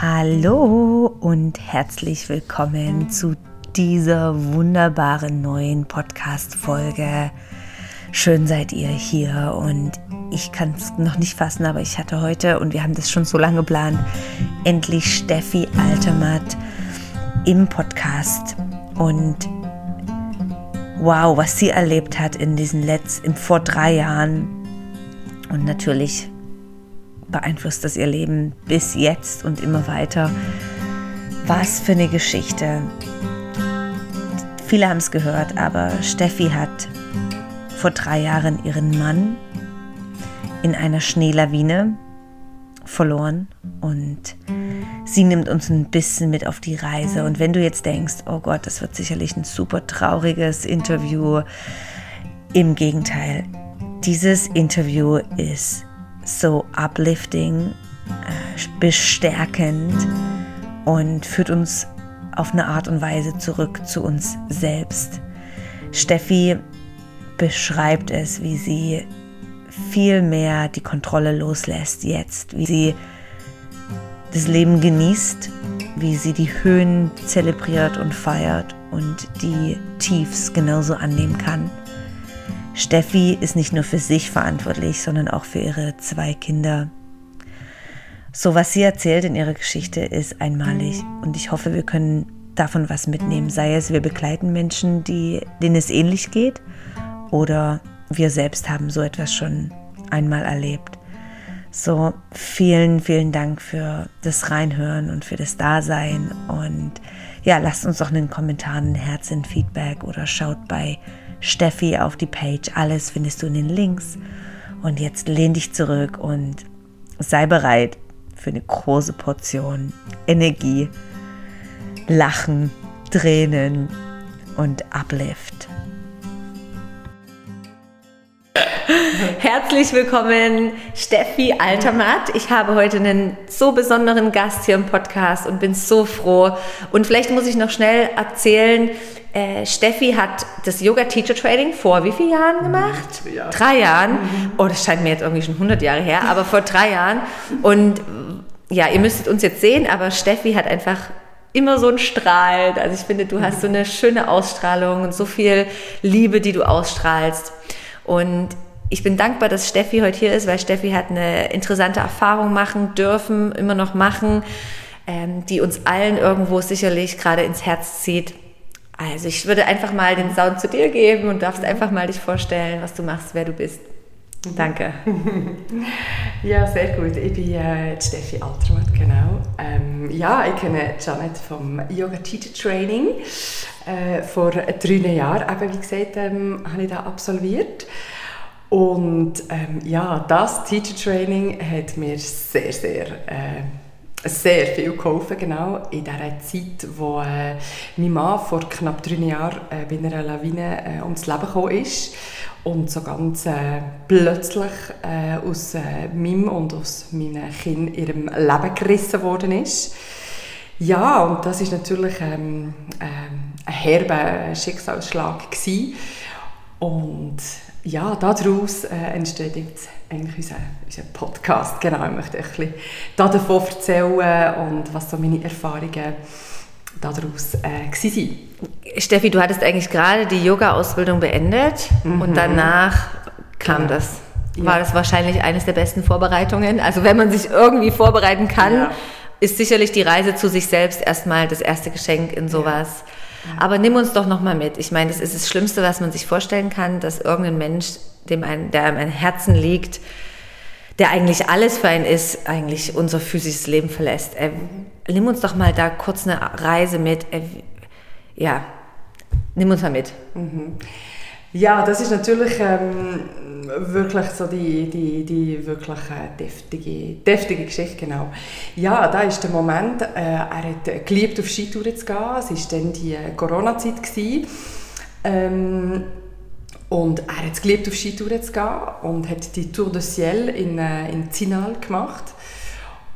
Hallo und herzlich willkommen zu dieser wunderbaren neuen Podcast-Folge. Schön seid ihr hier und ich kann es noch nicht fassen, aber ich hatte heute, und wir haben das schon so lange geplant, endlich Steffi Altermatt im Podcast. Und wow, was sie erlebt hat in diesen letzten, vor drei Jahren. Und natürlich beeinflusst das ihr Leben bis jetzt und immer weiter. Was für eine Geschichte. Viele haben es gehört, aber Steffi hat vor drei Jahren ihren Mann in einer Schneelawine verloren und sie nimmt uns ein bisschen mit auf die Reise. Und wenn du jetzt denkst, oh Gott, das wird sicherlich ein super trauriges Interview, im Gegenteil, dieses Interview ist so uplifting, äh, bestärkend und führt uns auf eine Art und Weise zurück zu uns selbst. Steffi beschreibt es, wie sie viel mehr die Kontrolle loslässt jetzt, wie sie das Leben genießt, wie sie die Höhen zelebriert und feiert und die Tiefs genauso annehmen kann. Steffi ist nicht nur für sich verantwortlich, sondern auch für ihre zwei Kinder. So was sie erzählt in ihrer Geschichte ist einmalig und ich hoffe, wir können davon was mitnehmen, sei es wir begleiten Menschen, die, denen es ähnlich geht oder wir selbst haben so etwas schon einmal erlebt. So, vielen, vielen Dank für das Reinhören und für das Dasein. Und ja, lasst uns doch in den Kommentaren ein Herz, ein Feedback oder schaut bei Steffi auf die Page. Alles findest du in den Links. Und jetzt lehn dich zurück und sei bereit für eine große Portion Energie, Lachen, Tränen und Uplift. Herzlich willkommen, Steffi Altermatt. Ich habe heute einen so besonderen Gast hier im Podcast und bin so froh. Und vielleicht muss ich noch schnell erzählen, äh, Steffi hat das Yoga Teacher Training vor wie vielen Jahren gemacht? Ja. Drei Jahren. Oh, das scheint mir jetzt irgendwie schon 100 Jahre her, aber vor drei Jahren. Und ja, ihr müsstet uns jetzt sehen, aber Steffi hat einfach immer so ein Strahl. Also ich finde, du hast so eine schöne Ausstrahlung und so viel Liebe, die du ausstrahlst. Und ich bin dankbar, dass Steffi heute hier ist, weil Steffi hat eine interessante Erfahrung machen dürfen, immer noch machen, ähm, die uns allen irgendwo sicherlich gerade ins Herz zieht. Also ich würde einfach mal den Sound zu dir geben und darfst einfach mal dich vorstellen, was du machst, wer du bist. Danke. ja, sehr gut. Ich bin äh, Steffi Altermatt, genau. Ähm, ja, ich kenne Janet vom Yoga Teacher Training. Äh, vor drei Jahren, eben, wie gesagt, ähm, habe ich da absolviert. Und ähm, ja, das Teacher Training hat mir sehr, sehr äh, sehr viel geholfen, genau in der Zeit, wo äh, mein Mann vor knapp drei Jahren äh, bei einer Lawine äh, ums Leben gekommen ist und so ganz äh, plötzlich äh, aus äh, meinem und aus meinem Kind ihrem Leben gerissen worden ist. Ja, und das ist natürlich ähm, ähm, ein herber Schicksalsschlag gewesen. und ja, daraus äh, entsteht jetzt eigentlich unser, unser Podcast. Genau, ich möchte ein bisschen davon erzählen und was so meine Erfahrungen daraus äh, waren. Steffi, du hattest eigentlich gerade die Yoga-Ausbildung beendet mhm. und danach kam genau. das. War ja. das wahrscheinlich eines der besten Vorbereitungen? Also wenn man sich irgendwie vorbereiten kann, ja. ist sicherlich die Reise zu sich selbst erstmal das erste Geschenk in sowas. Ja. Aber nimm uns doch nochmal mit. Ich meine, das ist das Schlimmste, was man sich vorstellen kann, dass irgendein Mensch, dem ein, der einem ein Herzen liegt, der eigentlich alles für einen ist, eigentlich unser physisches Leben verlässt. Äh, nimm uns doch mal da kurz eine Reise mit. Äh, ja, nimm uns mal mit. Mhm. Ja, das ist natürlich ähm, wirklich so die, die, die wirklich äh, deftige, deftige Geschichte, genau. Ja, da ist der Moment, äh, er hat geliebt, auf Skitouren zu gehen. Es war dann die Corona-Zeit. Ähm, und er hat geliebt, auf Skitouren zu gehen und hat die Tour de Ciel in, äh, in Zinal gemacht.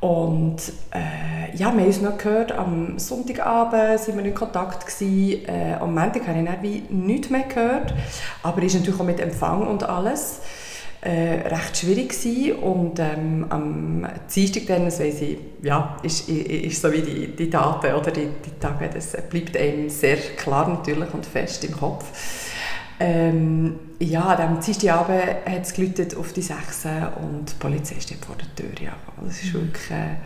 Und äh, ja, wir haben uns noch gehört, am Sonntagabend waren wir in Kontakt. Gewesen. Äh, am Montag habe ich dann wie nichts mehr gehört, aber ist natürlich auch mit Empfang und alles. äh, recht schwierig gewesen. und ähm, am Dienstag dann, das weiss ich, ja, ist, ist so wie die, die Daten oder die, die Tage, das bleibt einem sehr klar natürlich und fest im Kopf. Ähm, ja, am Dienstagabend hat es geläutet auf die 6 und die Polizei steht vor der Tür. Ja. Das ist wirklich... Äh,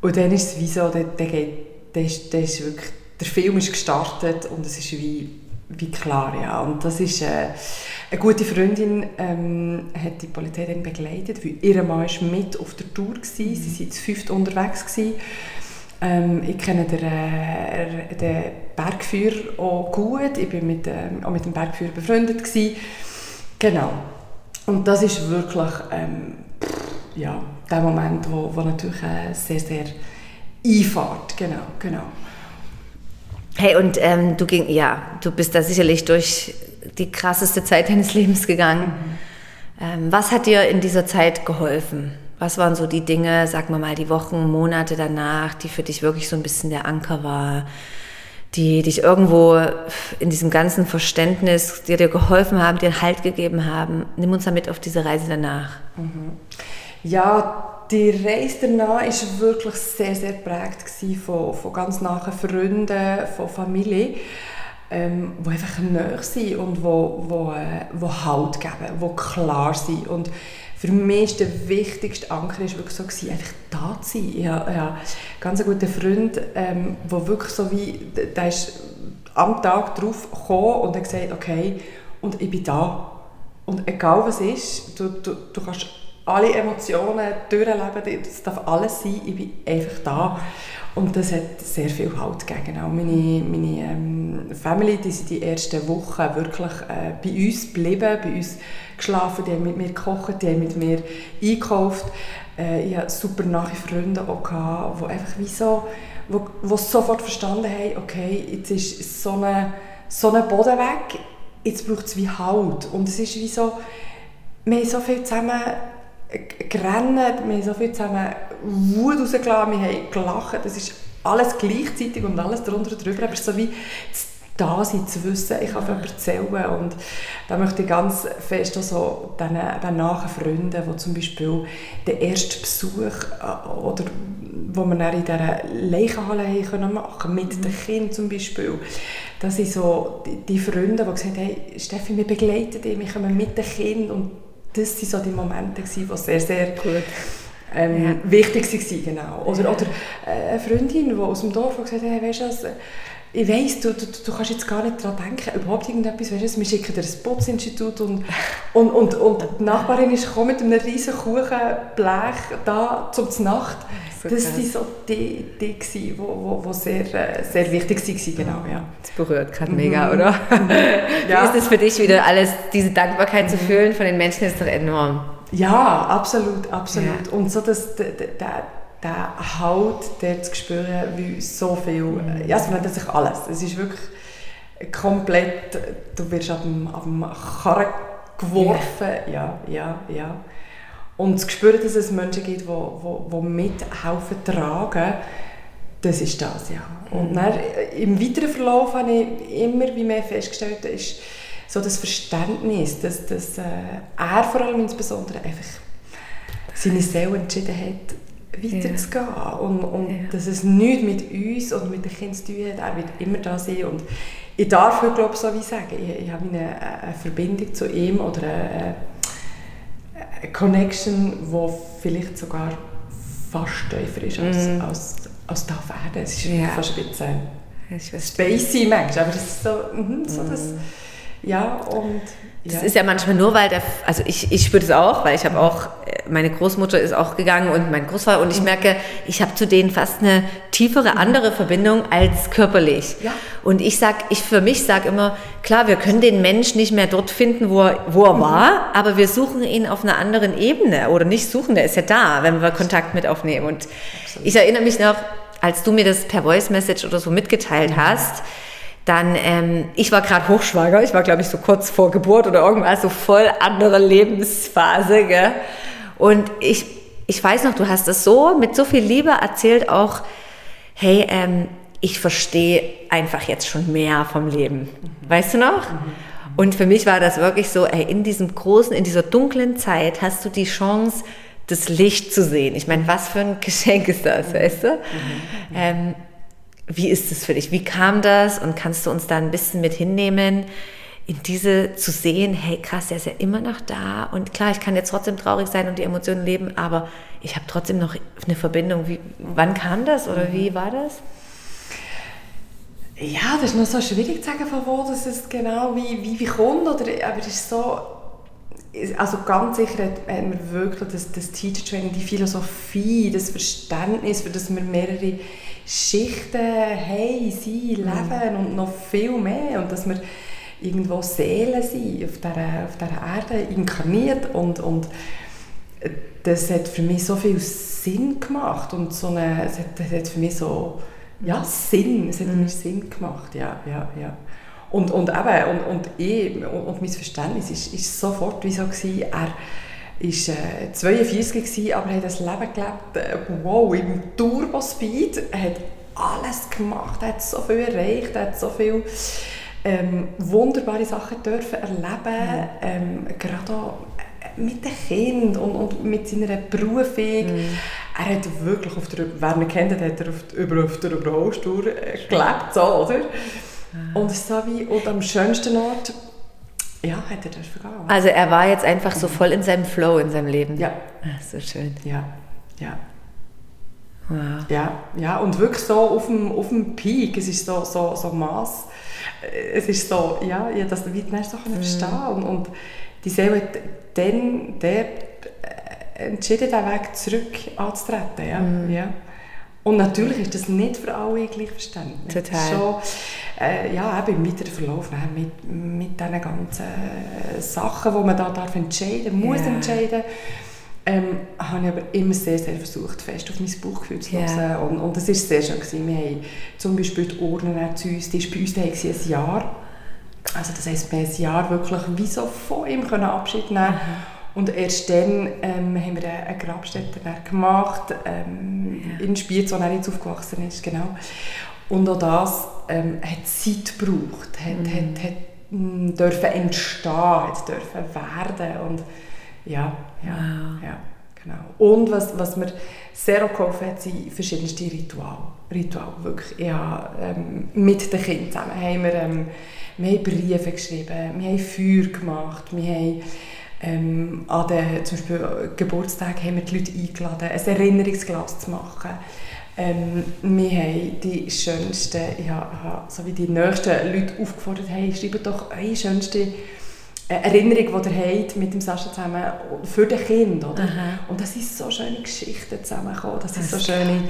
und dann ist es wie so, der, der, geht, der, ist, der, ist wirklich, der Film ist gestartet und es ist wie, wie klar, ja. Und das ist... Äh, eine gute Freundin ähm, hat die Polizei dann begleitet, weil ihr Mann war mit auf der Tour. Gewesen. Sie waren zu fünft unterwegs. Gewesen. Ähm, ich kenne den, äh, den Bergführer auch gut. Ich war mit, ähm, auch mit dem Bergführer befreundet. Gewesen. Genau. Und das ist wirklich ähm, ja, der Moment, wo, wo natürlich äh, sehr, sehr einfährt. Genau, genau. Hey, und ähm, du ging, ja, du bist da sicherlich durch die krasseste Zeit deines Lebens gegangen. Mhm. Ähm, was hat dir in dieser Zeit geholfen? Was waren so die Dinge, sagen wir mal, die Wochen, Monate danach, die für dich wirklich so ein bisschen der Anker war, die dich irgendwo in diesem ganzen Verständnis, die dir geholfen haben, dir Halt gegeben haben? Nimm uns damit auf diese Reise danach. Mhm. Ja, die Reise danach war wirklich sehr, sehr prägt von, von ganz nahen Freunden, von Familie ähm, die einfach nahe sind und wo, wo, äh, wo Halt geben, die klar sind. Und für mich ist der wichtigste Anker ist wirklich so gewesen, einfach da zu sein. Ich habe, ich habe einen ganz guten Freund, ähm, der wirklich so wie, der ist am Tag drauf gekommen und hat gesagt, okay, und ich bin da. Und egal was ist, du, du, du kannst alle Emotionen durchleben, das darf alles sein, ich bin einfach da. Und das hat sehr viel Halt gegeben. Auch meine, meine ähm, Family, die sind die ersten Wochen wirklich äh, bei uns geblieben, bei uns geschlafen, die haben mit mir gekocht, die haben mit mir eingekauft. Äh, ich hatte super nahe Freunde auch, die einfach wie so, wo, wo sofort verstanden haben, okay, jetzt ist so ein so eine Boden weg, jetzt braucht es wie Halt. Und es ist wie so, wir haben so viel zusammen gerannt, wir haben so viel zusammen Wut rausgelassen, wir haben gelacht, das ist alles gleichzeitig und alles darunter und drüber, aber so wie da sein, zu wissen, ich kann von erzählen und da möchte ich ganz fest auch so den, den nahen Freunden, die zum Beispiel den ersten Besuch äh, oder wo wir dann in dieser Leichenhalle machen konnten, mit mhm. den Kindern zum Beispiel, das sind so die, die Freunde, die gesagt haben, hey Steffi, wir begleiten dich, wir kommen mit den Kindern und das waren so die Momente, die sehr, sehr Gut. Ähm, ja. wichtig waren. Genau. Oder, ja. oder äh, eine Freundin, die aus dem Dorf gesagt hat, hey, weißt du ich weiss, du, du, du kannst jetzt gar nicht daran denken, überhaupt irgendetwas, weißt du, wir schicken dir ein Spotzinstitut und, und, und, und die Nachbarin ist gekommen mit einem riesen Kuchenblech da zum Nacht. So das waren so die, die, die wo, sehr, äh, sehr wichtig waren, genau, ja. Das berührt gerade mega, mhm. oder? ja. Wie ist es für dich wieder alles, diese Dankbarkeit mhm. zu fühlen von den Menschen, ist doch enorm. Ja, absolut, absolut. Ja. Und so das, der, der, der Halt, der zu spüren, wie so viel, mhm. ja, es verändert sich alles. Es ist wirklich komplett, du wirst ab dem, ab dem Karren geworfen, ja, ja, ja. Und zu spüren, dass es Menschen gibt, die, die, die mithelfen, tragen, das ist das, ja. Und mhm. dann, im weiteren Verlauf habe ich immer wie mehr festgestellt, ist so das Verständnis, dass, dass äh, er vor allem insbesondere einfach seine Seele entschieden hat, weiterzugehen. Ja. Und, und ja. dass es nichts mit uns und mit den Kindern zu tun hat. Er wird immer da sein. Und ich darf glaube so wie sagen, ich, ich habe eine, eine Verbindung zu ihm oder eine, eine Connection, die vielleicht sogar fast tiefer ist als, mm. als, als da auf Erde. Es ist ja. fast ein bisschen spacey manchmal, aber das ist so, mh, so mm. das, ja, und das ist ja manchmal nur, weil der, also ich, ich spüre das auch, weil ich habe auch, äh, meine Großmutter ist auch gegangen und mein Großvater und ich merke, ich habe zu denen fast eine tiefere, andere Verbindung als körperlich. Ja. Und ich sag, ich für mich sage immer, klar, wir können den Mensch nicht mehr dort finden, wo er, wo er mhm. war, aber wir suchen ihn auf einer anderen Ebene oder nicht suchen, der ist ja da, wenn wir Kontakt mit aufnehmen. Und Absolut. ich erinnere mich noch, als du mir das per Voice Message oder so mitgeteilt mhm. hast, dann, ähm, ich war gerade hochschwanger, ich war glaube ich so kurz vor Geburt oder irgendwas, so voll andere Lebensphase. Gell? Und ich, ich weiß noch, du hast das so mit so viel Liebe erzählt auch, hey, ähm, ich verstehe einfach jetzt schon mehr vom Leben. Mhm. Weißt du noch? Mhm. Und für mich war das wirklich so, ey, in diesem großen, in dieser dunklen Zeit hast du die Chance, das Licht zu sehen. Ich meine, was für ein Geschenk ist das, weißt du? Ähm, wie ist es für dich? Wie kam das? Und kannst du uns da ein bisschen mit hinnehmen? in diese zu sehen, hey krass, der ist ja immer noch da und klar, ich kann jetzt trotzdem traurig sein und die Emotionen leben, aber ich habe trotzdem noch eine Verbindung. Wie, wann kam das oder wie war das? Ja, das ist noch so schwierig zu sagen, von wo das ist genau wie, wie, wie kommt, oder, aber es ist so, also ganz sicher hat, hat man wirklich das, das Teacher Training, die Philosophie, das Verständnis, für das wir mehrere Schichten haben, sein, leben und noch viel mehr und dass wir irgendwo Seelen sind, auf dieser, auf dieser Erde inkarniert und, und das hat für mich so viel Sinn gemacht und so eine, es hat, das hat für mich so, ja, Sinn, es hat mhm. mir Sinn gemacht, ja, ja, ja. Und, und eben, und, und ich, und, und mein Verständnis ist, ist sofort wie so gewesen, er war äh, 42 gewesen, aber er hat ein Leben gelebt, äh, wow, im Turbospeed, er hat alles gemacht, hat so viel erreicht, er hat so viel ähm, wunderbare Sachen dürfen erleben, ähm, gerade auch mit den Kindern und, und mit seiner Berufung. Mhm. Er hat wirklich, auf der, wer ihn kennt, hat er auf, über, auf der Überholstuhl äh, gelebt, so, oder? Mhm. Und so wie, und am schönsten Ort, ja, er dürfen gehen. Also er war jetzt einfach so voll in seinem Flow in seinem Leben. Ja. Ach, so schön. Ja, ja. Wow. Ja, ja, und wirklich so auf dem, auf dem Peak, es ist so, so, so Mass es ist so, ja, ich das wie so mhm. verstehen und, und die Seele hat dann dort äh, entschieden, den Weg zurück anzutreten. Ja. Mhm. Ja. Und natürlich ist das nicht für alle gleich verständlich. Total. Schon, äh, ja, eben im weiteren Verlauf mit, mit diesen ganzen Sachen, die man da darf entscheiden muss yeah. entscheiden ähm, habe ich aber immer sehr, sehr versucht, fest auf mein Bauchgefühl zu hören. Yeah. Und, und das war sehr schön. Gewesen. Wir haben zum Beispiel die Urne zu uns, die ist bei uns da ein Jahr. Also das heisst, wir haben ein Jahr wirklich wie so von ihm können Abschied nehmen mhm. Und erst dann ähm, haben wir eine Grabstätte gemacht, ähm, yeah. in Spiez, wo er jetzt aufgewachsen ist. Genau. Und auch das ähm, hat Zeit gebraucht, hat, mhm. hat, hat, hat dürfen entstehen, hat dürfen werden. Und ja, ja, wow. ja, genau. Und was, was mir sehr geholfen hat, sind verschiedenste Rituale. Ritual, wirklich. Ja, ähm, mit den Kindern zusammen haben wir, ähm, wir haben Briefe geschrieben, wir haben Feuer gemacht, wir haben ähm, an den zum Beispiel Geburtstag haben wir die Leute eingeladen, ein Erinnerungsglas zu machen. Ähm, wir haben die schönsten, ja, so wie die nächsten Leute aufgefordert, hey, schreibt doch eure schönste Erinnerung, die ihr habt mit dem Sascha zusammen für das Kind. Oder? Und das sind so schöne Geschichten zusammengekommen, das sind so schöne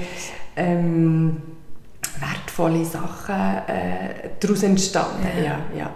ähm, wertvolle Sachen äh, daraus entstanden. Ja. Ja, ja.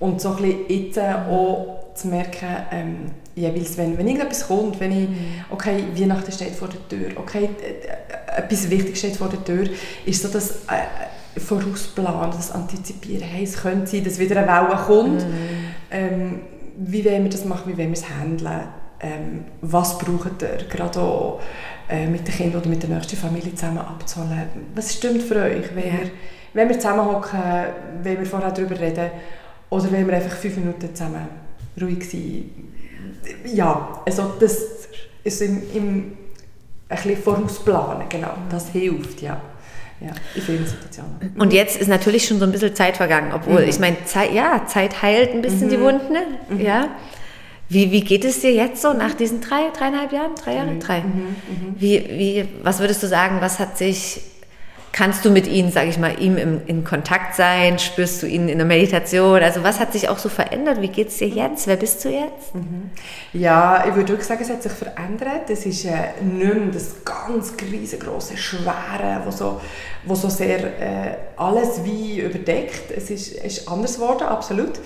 Und so ein bisschen jetzt äh, auch zu merken, ähm, jeweils, wenn, wenn irgendetwas kommt, wenn ich, okay, Weihnachten steht vor der Tür, okay, äh, etwas Wichtiges steht vor der Tür, ist so das äh, Vorausplanen, das Antizipieren, hey, es könnte sein, dass wieder eine Welle kommt, mhm ähm, wie wollen wir das machen, wie wollen wir es handeln, ähm, was braucht ihr, gerade auch äh, mit den Kindern oder mit der nächsten Familie zusammen abzuholen. Was stimmt für euch? Wenn, ja. wir, wenn wir zusammenhocken, wenn wir vorher darüber reden oder wenn wir einfach fünf Minuten zusammen ruhig sein. Ja, also das ist im, im ein bisschen vorausplanen, genau, das hilft, ja. Ja, in vielen Situationen. Und jetzt ist natürlich schon so ein bisschen Zeit vergangen, obwohl, mhm. ich meine, Zeit, ja, Zeit heilt ein bisschen mhm. die Wunden, ne? mhm. ja. Wie, wie geht es dir jetzt so nach diesen drei, dreieinhalb Jahren, drei Jahre, mhm. drei? Mhm. Mhm. Wie, wie, was würdest du sagen, was hat sich Kannst du mit ihnen, sage ich mal, ihm im, in Kontakt sein? Spürst du ihn in der Meditation? Also was hat sich auch so verändert? Wie geht es dir jetzt? Wer bist du jetzt? Mhm. Ja, ich würde wirklich sagen, es hat sich verändert. Es ist äh, nicht mehr das ganz riesengroße, schwere, wo so, wo so sehr äh, alles wie überdeckt. Es ist, ist anders geworden, absolut.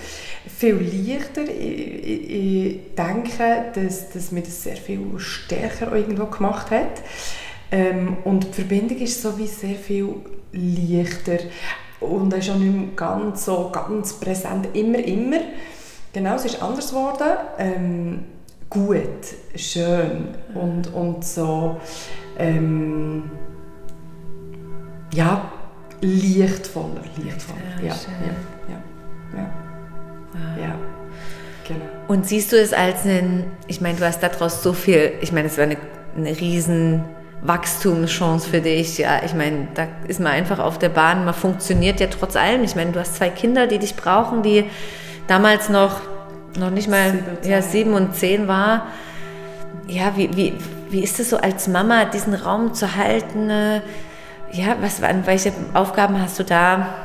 Viel leichter. Ich, ich, ich denke, dass, dass mir das sehr viel stärker irgendwo gemacht hat. Ähm, und die Verbindung ist so wie sehr viel leichter und ist auch nicht mehr ganz so ganz präsent, immer, immer. Genau, es ist anders geworden. Ähm, gut, schön und, und so ähm, ja, lichtvoller, lichtvoller. Ja, ja, ja, ja. ja. ja. Genau. Und siehst du es als einen, ich meine, du hast daraus so viel, ich meine, es war eine, eine riesen Wachstumschance für dich. Ja, ich meine, da ist man einfach auf der Bahn, man funktioniert ja trotz allem. Ich meine, du hast zwei Kinder, die dich brauchen, die damals noch, noch nicht mal sieben, ja, sieben und zehn war. Ja, wie, wie, wie ist es so als Mama, diesen Raum zu halten? Ja, was, welche Aufgaben hast du da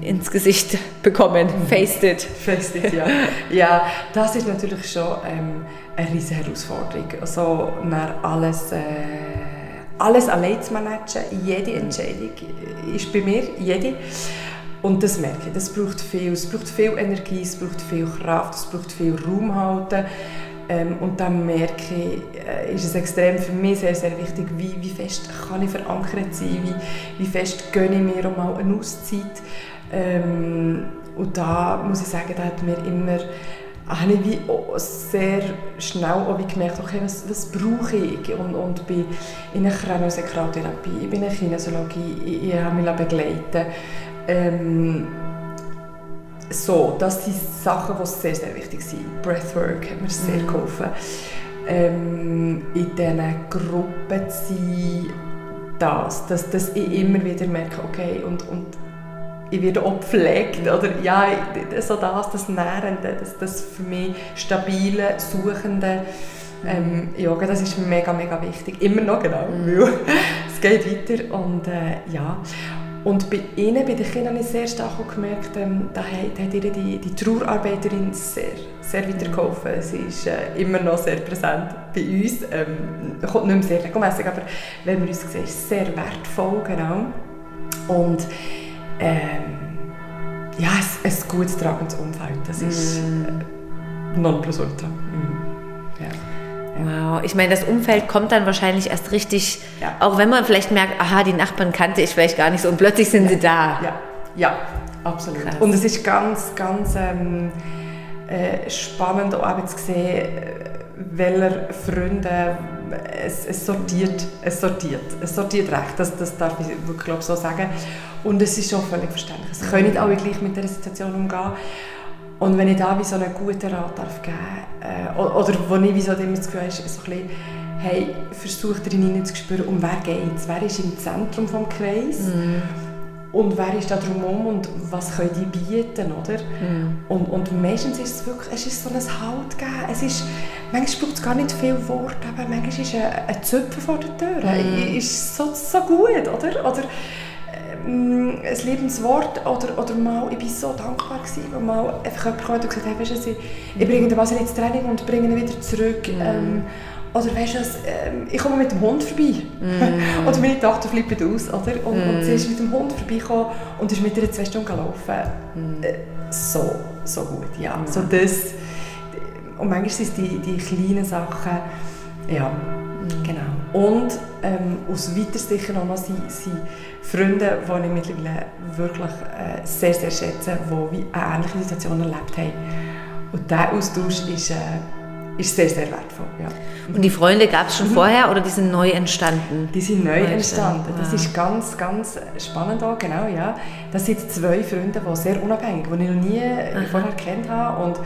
ins Gesicht bekommen? Faced it. Faced it, ja. ja, das ist natürlich schon ähm, eine riesige Herausforderung. Also, alles... Äh alles allein zu managen, jede Entscheidung ist bei mir, jede. Und das merke ich, das braucht viel. Es braucht viel Energie, es braucht viel Kraft, es braucht viel Raum halten. Ähm, und dann merke ich, äh, ist es extrem für mich sehr, sehr wichtig, wie, wie fest kann ich verankert sein, wie, wie fest gönne ich mir auch mal eine Auszeit. Ähm, und da muss ich sagen, da hat mir immer habe ich wie sehr schnell auch wie gemerkt, okay, was, was brauche ich? Und, und bin in einer Kraniosakraltherapie, ich bin in der Kinesiologie, ich, ich habe mich begleiten ähm, so, das sind Sachen, die sehr, sehr wichtig sind. Breathwork hat mir sehr mhm. geholfen. Ähm, in diesen Gruppen zu sein, das, dass, dass ich immer wieder merke, okay, und, und ich werde auch gepflegt, oder ja, so das, das Nährende, das, das für mich stabile, Suchende, ähm, Yoga, das ist mega, mega wichtig, immer noch genau, mhm. weil es geht weiter und äh, ja, und bei ihnen, bei den Kindern, habe ich sehr stark gemerkt, ähm, da hat, hat ihr die, die Trauerarbeiterin sehr, sehr weitergeholfen. Sie ist äh, immer noch sehr präsent bei uns, ähm, kommt nicht mehr sehr regelmäßig, aber wenn wir uns sehen, ist sehr wertvoll, genau. Und ähm, ja, ein, ein gutes tragendes Umfeld, das ist mm. äh, Nonplusultra. Mm. Ja. Wow, ich meine, das Umfeld kommt dann wahrscheinlich erst richtig, ja. auch wenn man vielleicht merkt, aha, die Nachbarn kannte ich vielleicht gar nicht so und plötzlich sind ja. sie da. Ja, ja absolut. Krass. Und es ist ganz, ganz ähm, äh, spannend auch zu sehen, welche Freunde es, es, sortiert, es sortiert, es sortiert recht, das, das darf ich wirklich glaub, so sagen. Und es ist schon völlig verständlich. Es können nicht alle gleich mit der Situation umgehen. Und wenn ich da wie so einen guten Rat darf geben äh, oder wo ich wie so immer das Gefühl habe, so ein bisschen, hey, versuch darin zu spüren, um wer geht es, wer ist im Zentrum des Kreises. Mm und wer ist da drumherum und was können die bieten, oder? Mm. Und, und meistens ist es wirklich, es ist so ein Halt geben. Es ist, manchmal braucht es gar nicht viel Wort, aber manchmal ist ein, ein Zöpfen vor der Tür, mm. ist so, so gut, oder? Oder ähm, ein Lebenswort oder, oder mal, ich war so dankbar gewesen, wo mal einfach jemand kam und gesagt hat, weißt du, ich, ich bringe den Wasser ins Training und bringe ihn wieder zurück. Mm. Ähm, oder weißt du, ähm, ich komme mit dem Hund vorbei. Mm. oder meine Tochter flippt aus. Oder? Und, mm. und sie ist mit dem Hund vorbeigekommen und ist mit ihr zwei Stunden gelaufen. Mm. Äh, so, so gut, ja. Mm. So das, und manchmal sind es die, die kleinen Sachen. Ja, mm. genau. Und ähm, aus weiter Sicht auch noch sind, sind Freunde, die ich mittlerweile wirklich äh, sehr, sehr schätze, die eine ähnliche Situation erlebt haben. Und dieser Austausch ist... Äh, ist sehr, sehr wertvoll. Ja. Und die Freunde gab es schon mhm. vorher oder die sind neu entstanden? Die sind neu entstanden. Das ist ganz, ganz spannend auch, genau, ja. Das sind zwei Freunde, die sehr unabhängig, die ich noch nie Aha. vorher kennt habe und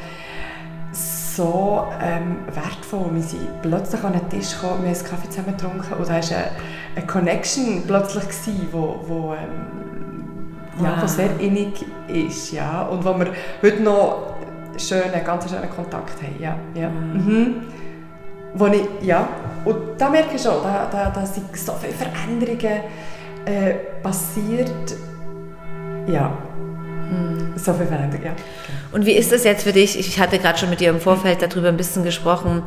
so ähm, wertvoll. Wir sind plötzlich an den Tisch gekommen, wir haben einen Kaffee zusammen getrunken und da war eine, eine Connection plötzlich, gewesen, wo, wo, ähm, ja, wow. sehr innig ist. Ja. Und wo wir heute noch schönen, ganz schönen Kontakt haben. Ja, ja. Mhm. Wo ich, ja, und da merke ich schon, da, da, da sind so viele Veränderungen äh, passiert. Ja, mhm. so viele Veränderungen, ja. Und wie ist das jetzt für dich? Ich hatte gerade schon mit dir im Vorfeld darüber ein bisschen gesprochen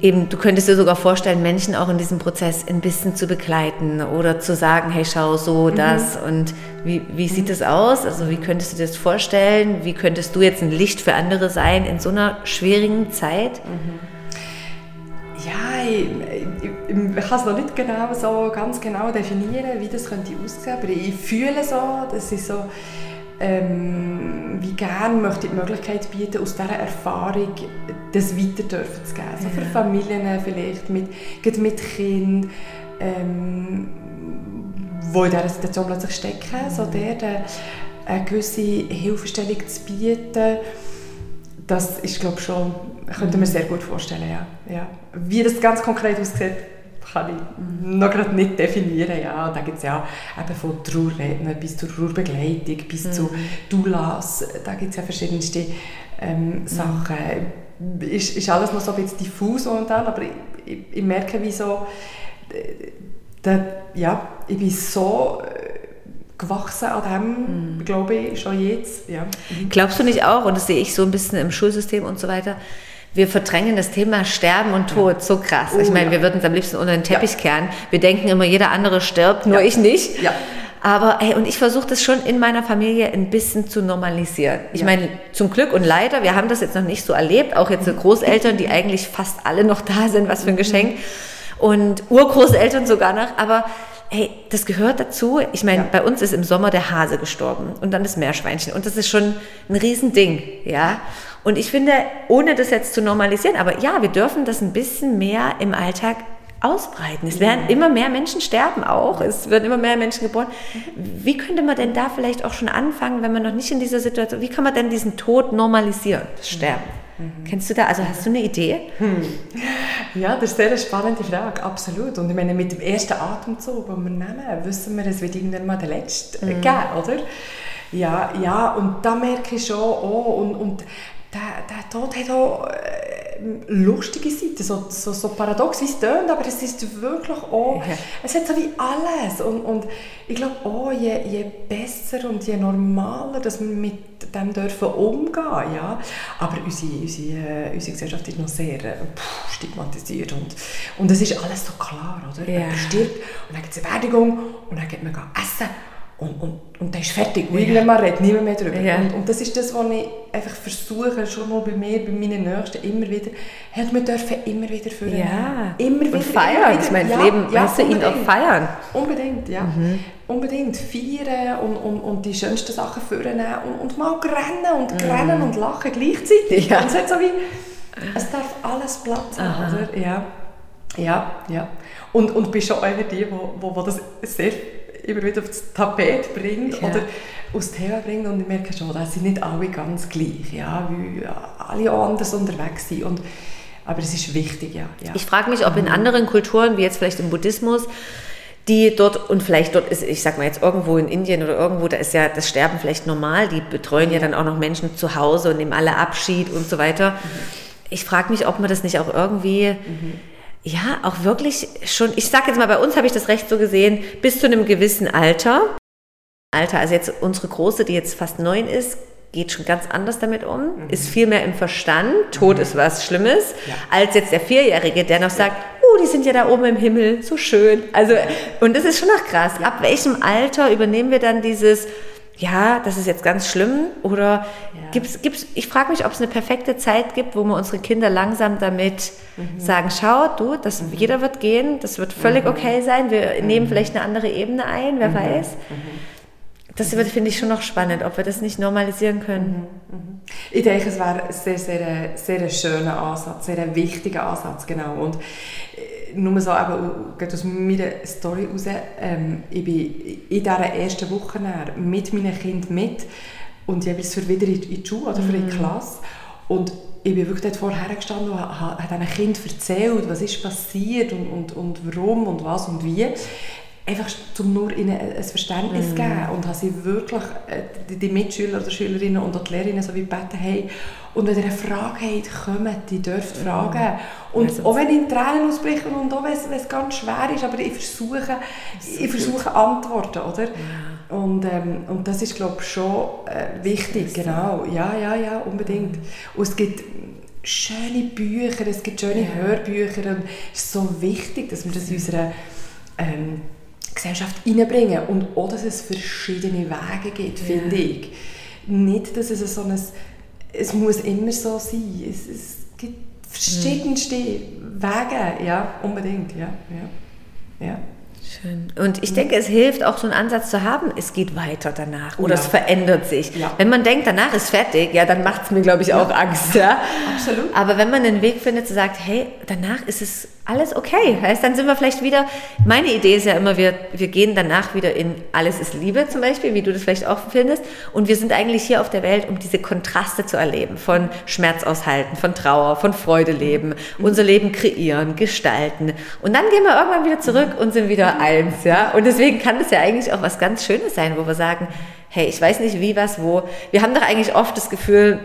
eben, du könntest dir sogar vorstellen, Menschen auch in diesem Prozess ein bisschen zu begleiten oder zu sagen, hey, schau so, mhm. das und wie, wie sieht das aus? Also wie könntest du dir das vorstellen? Wie könntest du jetzt ein Licht für andere sein in so einer schwierigen Zeit? Mhm. Ja, ich, ich, ich, kann es noch nicht genau so ganz genau definieren, wie das könnte aussehen, aber ich fühle so, dass ich so ähm, wie gerne möchte ich die Möglichkeit bieten, aus dieser Erfahrung das weiter dürfen zu geben. So für Familien vielleicht, mit, mit Kindern, ähm, die in dieser Situation plötzlich stecken, so der, eine gewisse Hilfestellung zu bieten, das ist, glaube ich, schon, könnte mir sehr gut vorstellen, ja. ja. Wie das ganz konkret aussieht, kann ich noch gerade nicht definieren. Ja. Da gibt es ja eben von Trauerredner bis zur Trauerbegleitung, bis mhm. zu Doulas, da gibt es ja verschiedenste ähm, mhm. Sachen. Ist, ist alles noch so ein bisschen diffus und dann, aber ich, ich, ich merke, wie so, äh, ja, ich bin so gewachsen an dem, mhm. glaube ich, schon jetzt. Ja. Glaubst du nicht auch, und das sehe ich so ein bisschen im Schulsystem und so weiter, wir verdrängen das Thema Sterben und Tod so krass. Oh, ich meine, ja. wir würden es am liebsten unter den Teppich ja. kehren. Wir denken immer, jeder andere stirbt, nur ja. ich nicht. Ja. Aber ey, und ich versuche das schon in meiner Familie ein bisschen zu normalisieren. Ich meine, zum Glück und leider, wir haben das jetzt noch nicht so erlebt, auch jetzt so Großeltern, die eigentlich fast alle noch da sind, was für ein mhm. Geschenk. Und Urgroßeltern sogar noch, aber hey, das gehört dazu. Ich meine, ja. bei uns ist im Sommer der Hase gestorben und dann das Meerschweinchen und das ist schon ein Riesending, ja. Und ich finde, ohne das jetzt zu normalisieren, aber ja, wir dürfen das ein bisschen mehr im Alltag ausbreiten. Es werden immer mehr Menschen sterben auch. Es werden immer mehr Menschen geboren. Wie könnte man denn da vielleicht auch schon anfangen, wenn man noch nicht in dieser Situation, wie kann man denn diesen Tod normalisieren, das Sterben? Mhm. Kennst du da, also hast du eine Idee? Hm. Ja, das ist eine sehr spannende Frage, absolut. Und ich meine, mit dem ersten Atemzug, den wir nehmen, wissen wir, es wird irgendwann mal der letzte mhm. geben, oder? Ja, ja, und da merke ich schon, oh, und, und der, der Tod hat auch äh, lustige Seiten, so, so, so paradox wie es tönt, aber es ist wirklich auch, ja. es hat so wie alles und, und ich glaube auch, je, je besser und je normaler, dass wir mit dem dürfen umgehen, ja, aber unsere, unsere, unsere Gesellschaft ist noch sehr äh, pff, stigmatisiert und, und es ist alles so klar, oder? Ja. Man stirbt und dann gibt es eine Beerdigung und dann geht man essen und, und, und dann ist fertig. Und irgendwann mal redet niemand mehr darüber. Ja. Und, und das ist das, was ich einfach versuche, schon mal bei mir, bei meinen Nächsten, immer wieder, hey, wir dürfen immer wieder führen. Ja. Immer wieder. Und feiern. Immer Ich meine, ja, Leben, ja, weißt du, ihn auch feiern. Unbedingt, ja. Mhm. Unbedingt. Feiern und, und, und die schönsten Sachen führen und, und mal rennen und mhm. rennen und lachen gleichzeitig. Ja. Und es hat so wie, es darf alles Platz haben, oder? Ja. Ja, ja. Und, und bist schon einer die, wo, wo, wo das sehr immer wieder aufs Tapet bringt ja. oder aufs Thema bringt und ich merke schon, dass sie nicht alle ganz gleich, ja, weil alle auch anders unterwegs sind und aber es ist wichtig, ja. ja. Ich frage mich, ob in mhm. anderen Kulturen, wie jetzt vielleicht im Buddhismus, die dort und vielleicht dort ist, ich sag mal jetzt irgendwo in Indien oder irgendwo, da ist ja das Sterben vielleicht normal, die betreuen ja dann auch noch Menschen zu Hause und nehmen alle Abschied und so weiter. Mhm. Ich frage mich, ob man das nicht auch irgendwie mhm ja, auch wirklich schon, ich sage jetzt mal, bei uns habe ich das recht so gesehen, bis zu einem gewissen Alter. Alter, also jetzt unsere Große, die jetzt fast neun ist, geht schon ganz anders damit um, mhm. ist viel mehr im Verstand, Tod mhm. ist was Schlimmes, ja. als jetzt der Vierjährige, der noch sagt, oh, die sind ja da oben im Himmel, so schön. Also, und das ist schon noch krass. Ab welchem Alter übernehmen wir dann dieses, ja, das ist jetzt ganz schlimm? Oder ja. gibt's, gibt's, ich frage mich, ob es eine perfekte Zeit gibt, wo wir unsere Kinder langsam damit mhm. sagen, schau, du, das, mhm. jeder wird gehen, das wird völlig mhm. okay sein, wir mhm. nehmen vielleicht eine andere Ebene ein, wer mhm. weiß. Mhm. Das finde ich schon noch spannend, ob wir das nicht normalisieren können. Ich denke, es wäre ein sehr, sehr, sehr schöner Ansatz, sehr ein wichtiger Ansatz, genau. Und äh, nur so eben, aus meiner Story heraus, ähm, ich bin in dieser ersten Woche mit meinen Kindern mit und jeweils für wieder in die Schule oder für die Klasse. Und ich bin wirklich dort vorher gestanden und habe diesen Kindern erzählt, was ist passiert und, und, und warum und was und wie einfach um nur ihnen ein Verständnis zu mm. geben und habe sie wirklich, äh, die Mitschüler oder Schülerinnen und auch die Lehrerinnen so wie gebeten haben, und wenn ihr eine Frage habt, kommt, die dürft mm. fragen. Und also, auch wenn in Tränen ausbrechen und auch wenn es ganz schwer ist, aber ich versuche, ich versuche Antworten, oder? Ja. Und, ähm, und das ist, glaube ich, schon äh, wichtig, genau. Ja, ja, ja, unbedingt. Mm. Und es gibt schöne Bücher, es gibt schöne ja. Hörbücher und es ist so wichtig, dass wir das in unserer ähm, Gesellschaft reinbringen und auch, dass es verschiedene Wege gibt, ja. finde ich. Nicht, dass es so ein, es muss immer so sein. Es, es gibt verschiedenste mhm. Wege, ja, unbedingt, ja, ja, ja. Schön. Und ich denke, es hilft auch so einen Ansatz zu haben, es geht weiter danach oder ja. es verändert sich. Ja. Wenn man denkt, danach ist fertig, ja, dann macht es mir, glaube ich, auch ja. Angst. Ja? Absolut. Aber wenn man einen Weg findet, zu sagen, hey, danach ist es alles okay. Heißt, dann sind wir vielleicht wieder, meine Idee ist ja immer, wir, wir gehen danach wieder in alles ist Liebe zum Beispiel, wie du das vielleicht auch findest. Und wir sind eigentlich hier auf der Welt, um diese Kontraste zu erleben, von Schmerz aushalten, von Trauer, von Freude leben, unser Leben kreieren, gestalten. Und dann gehen wir irgendwann wieder zurück und sind wieder eins, ja. Und deswegen kann es ja eigentlich auch was ganz Schönes sein, wo wir sagen, hey, ich weiß nicht wie, was, wo. Wir haben doch eigentlich oft das Gefühl,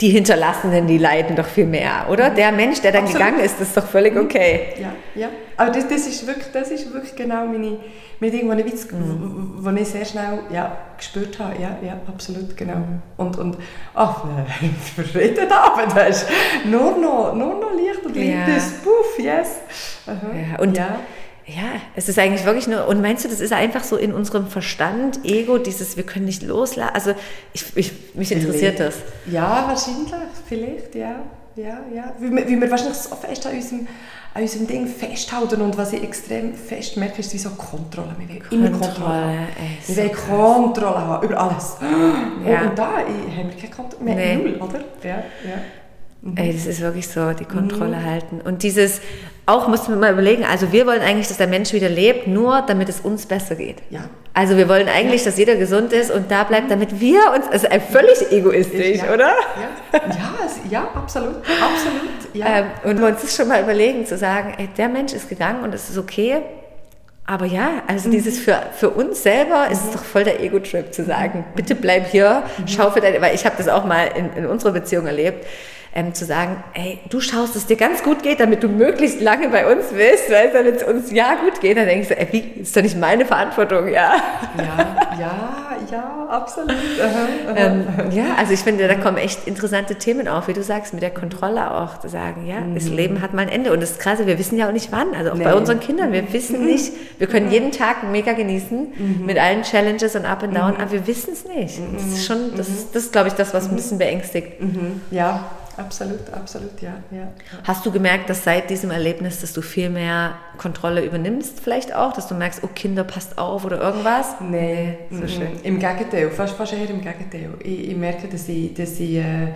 die Hinterlassenen, die leiden doch viel mehr, oder? Der Mensch, der dann Absolut. gegangen ist, das ist doch völlig okay. Ja, ja. Aber das, das, ist, wirklich, das ist wirklich genau meine, meine Dinge, die ich, mhm. wo ich sehr schnell ja, gespürt habe. Ja, ja, absolut, genau. Und, und ach, verreden Abend hast nur noch, nur noch Licht und Licht, ja. puff, yes. Aha. Ja, und ja ja, es ist eigentlich wirklich nur, und meinst du, das ist einfach so in unserem Verstand, Ego, dieses, wir können nicht loslassen, also ich, ich, mich interessiert das. Ja, wahrscheinlich, vielleicht, ja, ja, ja, wie wir, wie wir wahrscheinlich so fest an unserem, an unserem Ding festhalten und was ich extrem fest merke, ist wie so Kontrolle, wir wollen immer Kontrolle haben. Wir wollen Kontrolle haben, über alles. Ja. Und, da haben wir keine Kontrolle, mehr nee. null, oder? Ja, ja. Mhm. Ey, das ist wirklich so, die Kontrolle mhm. halten. Und dieses, auch muss man mal überlegen, also wir wollen eigentlich, dass der Mensch wieder lebt, nur damit es uns besser geht. Ja. Also wir wollen eigentlich, ja. dass jeder gesund ist und da bleibt, damit wir uns, also völlig egoistisch, ja. oder? Ja. Ja, ja, absolut, absolut. Ja. Ähm, und wir uns das schon mal überlegen, zu sagen, ey, der Mensch ist gegangen und es ist okay, aber ja, also mhm. dieses für, für uns selber ist es mhm. doch voll der Ego-Trip zu sagen, mhm. bitte bleib hier, mhm. schau für deine, weil ich habe das auch mal in, in unserer Beziehung erlebt ähm, zu sagen, ey, du schaust, dass es dir ganz gut geht, damit du möglichst lange bei uns bist, weil wenn es uns ja gut geht, dann denkst du, ey, wie, ist doch nicht meine Verantwortung, ja. Ja, ja, ja, absolut. Uh -huh, ähm, ja, also ich finde, da kommen echt interessante Themen auf, wie du sagst, mit der Kontrolle auch, zu sagen, ja, mhm. das Leben hat mal ein Ende und das ist krass, wir wissen ja auch nicht wann, also auch nee. bei unseren Kindern, wir wissen mhm. nicht, wir können jeden Tag mega genießen, mhm. mit allen Challenges und Up and Down, mhm. aber wir wissen es nicht. Das ist schon, das, ist, das ist, glaube ich, das, was ein bisschen beängstigt. Ja, Absolut, absolut, ja, ja. Hast du gemerkt, dass seit diesem Erlebnis, dass du viel mehr Kontrolle übernimmst, vielleicht auch, dass du merkst, oh Kinder, passt auf oder irgendwas? Nein, nee, so schön. Im Gegenteil, fast, fast eher im Gegenteil. Ich, ich merke, dass ich, dass ich äh,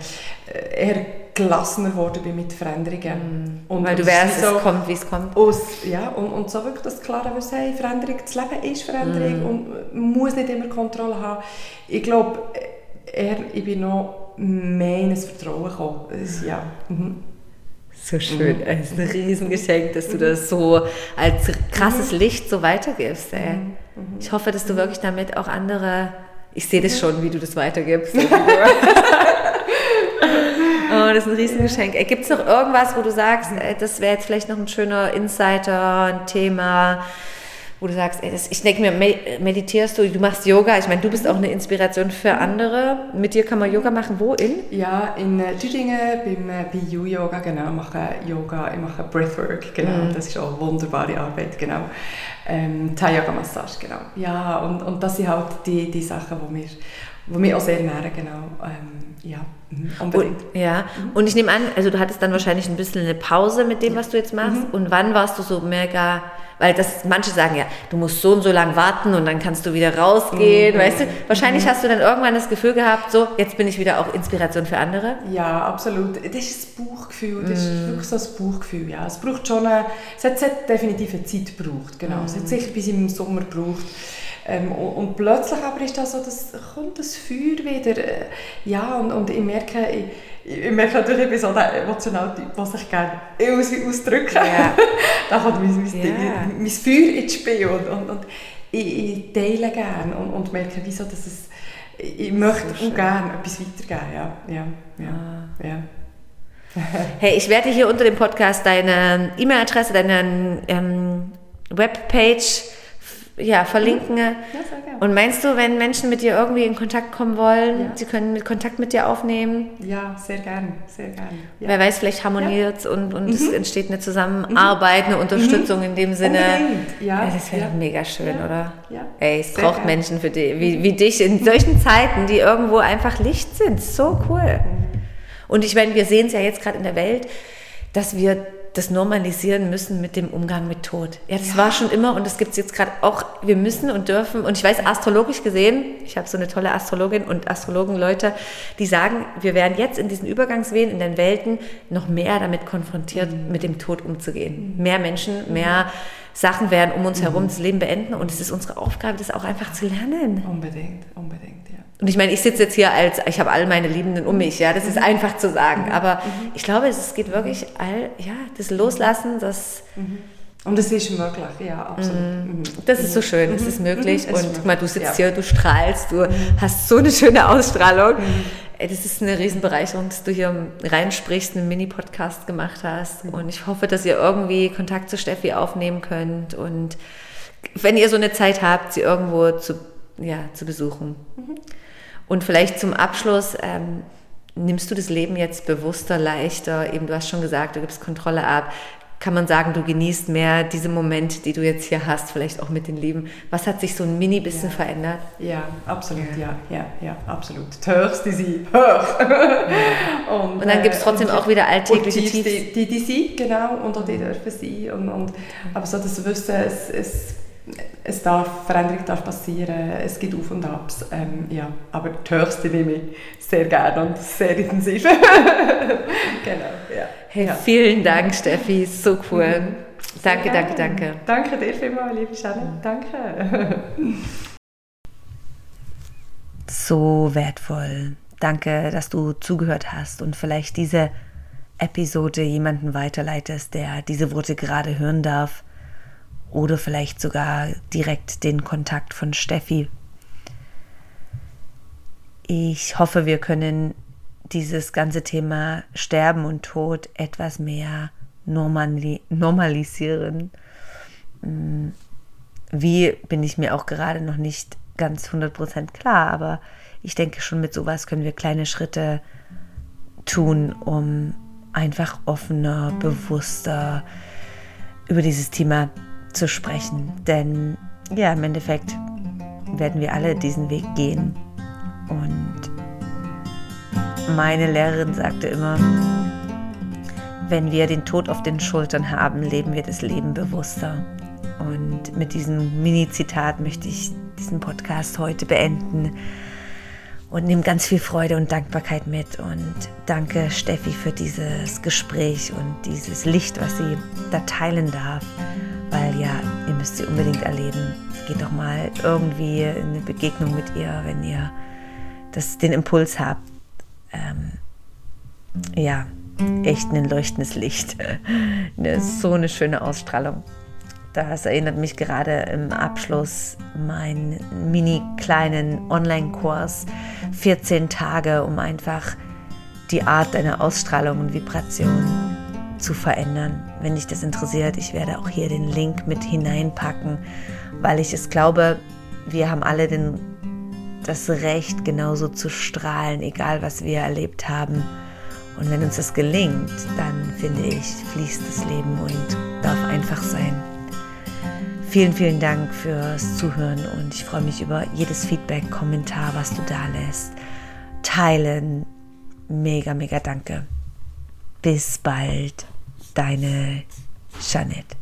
eher gelassener geworden bin mit Veränderungen. Mm. Und Weil du weißt, so, es kommt, wie es kommt. Aus, ja, und, und so wirklich das klare Wissen, hey, Veränderung, das Leben ist Veränderung mm. und man muss nicht immer Kontrolle haben. Ich glaube, eher, ich bin noch mehr in ein Vertrauen gekommen. ja. Mhm. So schön. Mhm. Es ist ein Riesengeschenk, dass du das so als krasses mhm. Licht so weitergibst. Ey. Mhm. mhm. Ich hoffe, dass du wirklich damit auch andere. Ich sehe das schon, wie du das weitergibst. oh, das ist ein Riesengeschenk. Gibt es noch irgendwas, wo du sagst, das wäre jetzt vielleicht noch ein schöner Insider, ein Thema? Wo du sagst, ey, das, ich denke mir, meditierst du, du machst Yoga, ich meine, du bist auch eine Inspiration für andere. Mit dir kann man Yoga machen, wo in? Ja, in äh, Tüdingen beim äh, bei yoga genau, mache Yoga, ich mache Breathwork, genau, mm. das ist auch eine wunderbare Arbeit, genau. Ähm, Thai-Yoga-Massage, genau. Ja, und, und das sind halt die, die Sachen, die mir, die mich auch sehr nähren, genau. Ähm, ja, mhm, unbedingt. Und, ja, mhm. und ich nehme an, also du hattest dann wahrscheinlich ein bisschen eine Pause mit dem, was du jetzt machst. Mhm. Und wann warst du so mega weil das, manche sagen ja, du musst so und so lang warten und dann kannst du wieder rausgehen, mhm. weißt du? Wahrscheinlich mhm. hast du dann irgendwann das Gefühl gehabt, so, jetzt bin ich wieder auch Inspiration für andere. Ja, absolut. Das ist das Buchgefühl, das ist wirklich so das Buchgefühl, ja. Es braucht schon eine, es hat, es hat definitiv eine Zeit gebraucht, genau. Es hat sicher bis im Sommer gebraucht. Ähm, und, plötzlich aber ist das so, das kommt das Feuer wieder, äh, ja, und, und ich merke, ich, ich merke natürlich, ich bin so der emotionale Typ, der sich gerne aus ausdrücken yeah. Da kommt mein, mein, yeah. mein Feuer ins Spiel und, und, und ich, ich, teile gerne und, und merke, wieso, dass es, ich möchte so auch gerne etwas weitergeben. Ja, ja, ja, ah. ja. hey, ich werde hier unter dem Podcast deine E-Mail-Adresse, deine ähm, Webpage ja, verlinken. Ja, Und meinst du, wenn Menschen mit dir irgendwie in Kontakt kommen wollen, ja. sie können Kontakt mit dir aufnehmen? Ja, sehr gern, sehr gern. Ja. Wer weiß, vielleicht harmoniert ja. und, und mhm. es entsteht eine Zusammenarbeit, eine mhm. Unterstützung mhm. in dem Sinne. Unbedingt. Ja. das wäre mega schön, oder? Ja. Ey, es sehr braucht gern. Menschen für die, wie, wie dich in solchen Zeiten, die irgendwo einfach Licht sind. So cool. Mhm. Und ich meine, wir sehen es ja jetzt gerade in der Welt, dass wir das normalisieren müssen mit dem Umgang mit Tod. Ja, das ja. war schon immer und das gibt es jetzt gerade auch. Wir müssen und dürfen. Und ich weiß, astrologisch gesehen, ich habe so eine tolle Astrologin und Astrologen-Leute, die sagen, wir werden jetzt in diesen Übergangswehen, in den Welten noch mehr damit konfrontiert, mhm. mit dem Tod umzugehen. Mhm. Mehr Menschen, mehr Sachen werden um uns herum mhm. das Leben beenden und es ist unsere Aufgabe, das auch einfach zu lernen. Unbedingt, unbedingt. Und ich meine, ich sitze jetzt hier als, ich habe all meine Liebenden um mich, ja, das ist mhm. einfach zu sagen. Mhm. Aber mhm. ich glaube, es geht wirklich all, ja, das Loslassen, das. Und es ist möglich, ja, absolut. Das ist so schön, es ist möglich. Und guck mal, du sitzt hier, du strahlst, du hast so eine schöne Ausstrahlung. Das ist eine Riesenbereicherung, dass du hier reinsprichst, einen Mini-Podcast gemacht hast. Und ich hoffe, dass ihr irgendwie Kontakt zu Steffi aufnehmen könnt. Und wenn ihr so eine Zeit habt, sie irgendwo zu, ja, zu besuchen. Und vielleicht zum Abschluss, ähm, nimmst du das Leben jetzt bewusster, leichter? Eben, du hast schon gesagt, du gibst Kontrolle ab. Kann man sagen, du genießt mehr diese Momente, die du jetzt hier hast, vielleicht auch mit den Lieben. Was hat sich so ein mini bisschen ja. verändert? Ja, absolut, ja, ja, ja, absolut. Die höchste sie, hoch. und, und, dann gibt es trotzdem äh, auch wieder alltägliche Tiefs. Die, die, die sie, genau, und auch die dürfen sie. Und, und, aber so das Wissen, es, es es darf, Veränderung darf passieren, es gibt Auf und Abs, ähm, ja, aber die höchste nehme ich sehr gerne und sehr intensiv. genau, ja. Hey, ja. vielen Dank, Steffi, so cool. Mhm. Danke, danke, danke. Danke dir vielmals, liebe Shannon, danke. so wertvoll. Danke, dass du zugehört hast und vielleicht diese Episode jemanden weiterleitest, der diese Worte gerade hören darf oder vielleicht sogar direkt den Kontakt von Steffi. Ich hoffe, wir können dieses ganze Thema Sterben und Tod etwas mehr normali normalisieren. Mm, wie bin ich mir auch gerade noch nicht ganz 100% klar, aber ich denke schon mit sowas können wir kleine Schritte tun, um einfach offener, bewusster über dieses Thema zu sprechen. Denn ja, im Endeffekt werden wir alle diesen Weg gehen. Und meine Lehrerin sagte immer, wenn wir den Tod auf den Schultern haben, leben wir das Leben bewusster. Und mit diesem Mini-Zitat möchte ich diesen Podcast heute beenden und nehme ganz viel Freude und Dankbarkeit mit. Und danke Steffi für dieses Gespräch und dieses Licht, was sie da teilen darf weil ja, ihr müsst sie unbedingt erleben. Geht doch mal irgendwie in eine Begegnung mit ihr, wenn ihr das, den Impuls habt. Ähm, ja, echt ein leuchtendes Licht. so eine schöne Ausstrahlung. Das erinnert mich gerade im Abschluss meinen mini kleinen Online-Kurs 14 Tage, um einfach die Art deiner Ausstrahlung und Vibration zu verändern. Wenn dich das interessiert, ich werde auch hier den Link mit hineinpacken, weil ich es glaube, wir haben alle den, das Recht, genauso zu strahlen, egal was wir erlebt haben. Und wenn uns das gelingt, dann finde ich, fließt das Leben und darf einfach sein. Vielen, vielen Dank fürs Zuhören und ich freue mich über jedes Feedback, Kommentar, was du da lässt. Teilen. Mega, mega danke. Bis bald, deine Jeanette.